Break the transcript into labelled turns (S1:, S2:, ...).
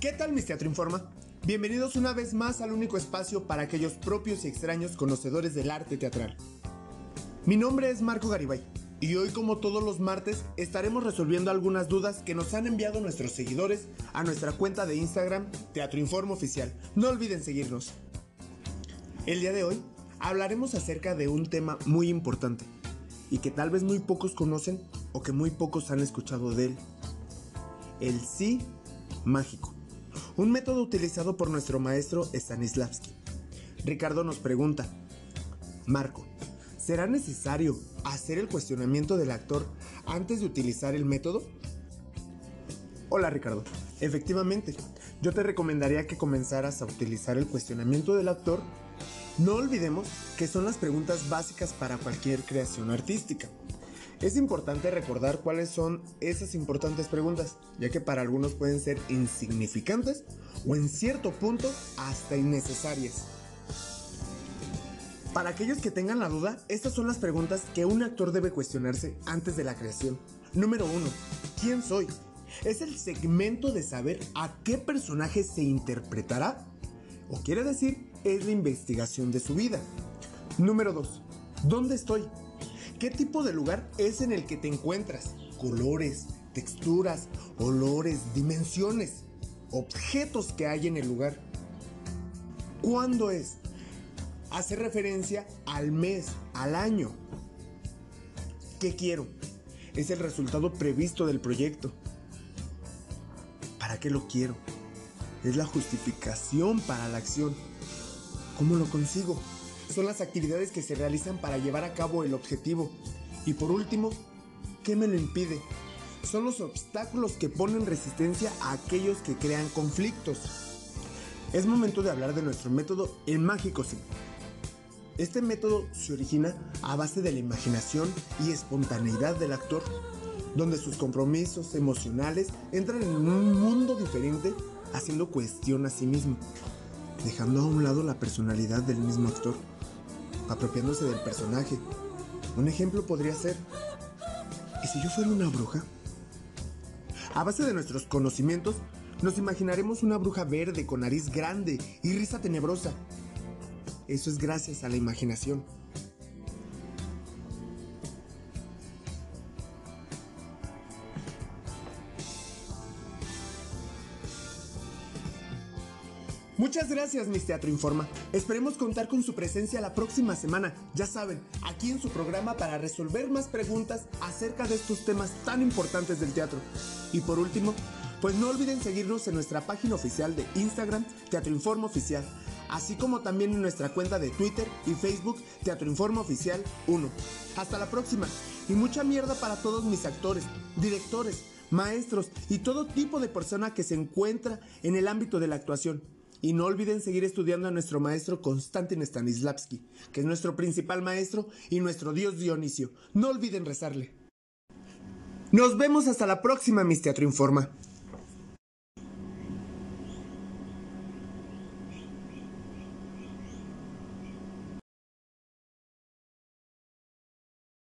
S1: ¿Qué tal, mis Teatro Informa? Bienvenidos una vez más al único espacio para aquellos propios y extraños conocedores del arte teatral. Mi nombre es Marco Garibay y hoy, como todos los martes, estaremos resolviendo algunas dudas que nos han enviado nuestros seguidores a nuestra cuenta de Instagram Teatro Informa Oficial. No olviden seguirnos. El día de hoy hablaremos acerca de un tema muy importante y que tal vez muy pocos conocen o que muy pocos han escuchado de él. El sí mágico. Un método utilizado por nuestro maestro Stanislavski. Ricardo nos pregunta, Marco, ¿será necesario hacer el cuestionamiento del actor antes de utilizar el método? Hola Ricardo, efectivamente, yo te recomendaría que comenzaras a utilizar el cuestionamiento del actor. No olvidemos que son las preguntas básicas para cualquier creación artística. Es importante recordar cuáles son esas importantes preguntas, ya que para algunos pueden ser insignificantes o en cierto punto hasta innecesarias. Para aquellos que tengan la duda, estas son las preguntas que un actor debe cuestionarse antes de la creación. Número 1. ¿Quién soy? Es el segmento de saber a qué personaje se interpretará. O quiere decir, es la investigación de su vida. Número 2. ¿Dónde estoy? ¿Qué tipo de lugar es en el que te encuentras? Colores, texturas, olores, dimensiones, objetos que hay en el lugar. ¿Cuándo es? Hace referencia al mes, al año. ¿Qué quiero? Es el resultado previsto del proyecto. ¿Para qué lo quiero? Es la justificación para la acción. ¿Cómo lo consigo? Son las actividades que se realizan para llevar a cabo el objetivo. Y por último, ¿qué me lo impide? Son los obstáculos que ponen resistencia a aquellos que crean conflictos. Es momento de hablar de nuestro método El Mágico Sí. Este método se origina a base de la imaginación y espontaneidad del actor, donde sus compromisos emocionales entran en un mundo diferente haciendo cuestión a sí mismo, dejando a un lado la personalidad del mismo actor apropiándose del personaje. Un ejemplo podría ser, ¿y si yo fuera una bruja? A base de nuestros conocimientos, nos imaginaremos una bruja verde con nariz grande y risa tenebrosa. Eso es gracias a la imaginación. Muchas gracias, Mis Teatro Informa. Esperemos contar con su presencia la próxima semana, ya saben, aquí en su programa para resolver más preguntas acerca de estos temas tan importantes del teatro. Y por último, pues no olviden seguirnos en nuestra página oficial de Instagram, Teatro Informa Oficial, así como también en nuestra cuenta de Twitter y Facebook, Teatro Informa Oficial 1. Hasta la próxima y mucha mierda para todos mis actores, directores, maestros y todo tipo de persona que se encuentra en el ámbito de la actuación. Y no olviden seguir estudiando a nuestro maestro Konstantin Stanislavski, que es nuestro principal maestro y nuestro dios Dionisio. No olviden rezarle. Nos vemos hasta la próxima, mis Teatro Informa.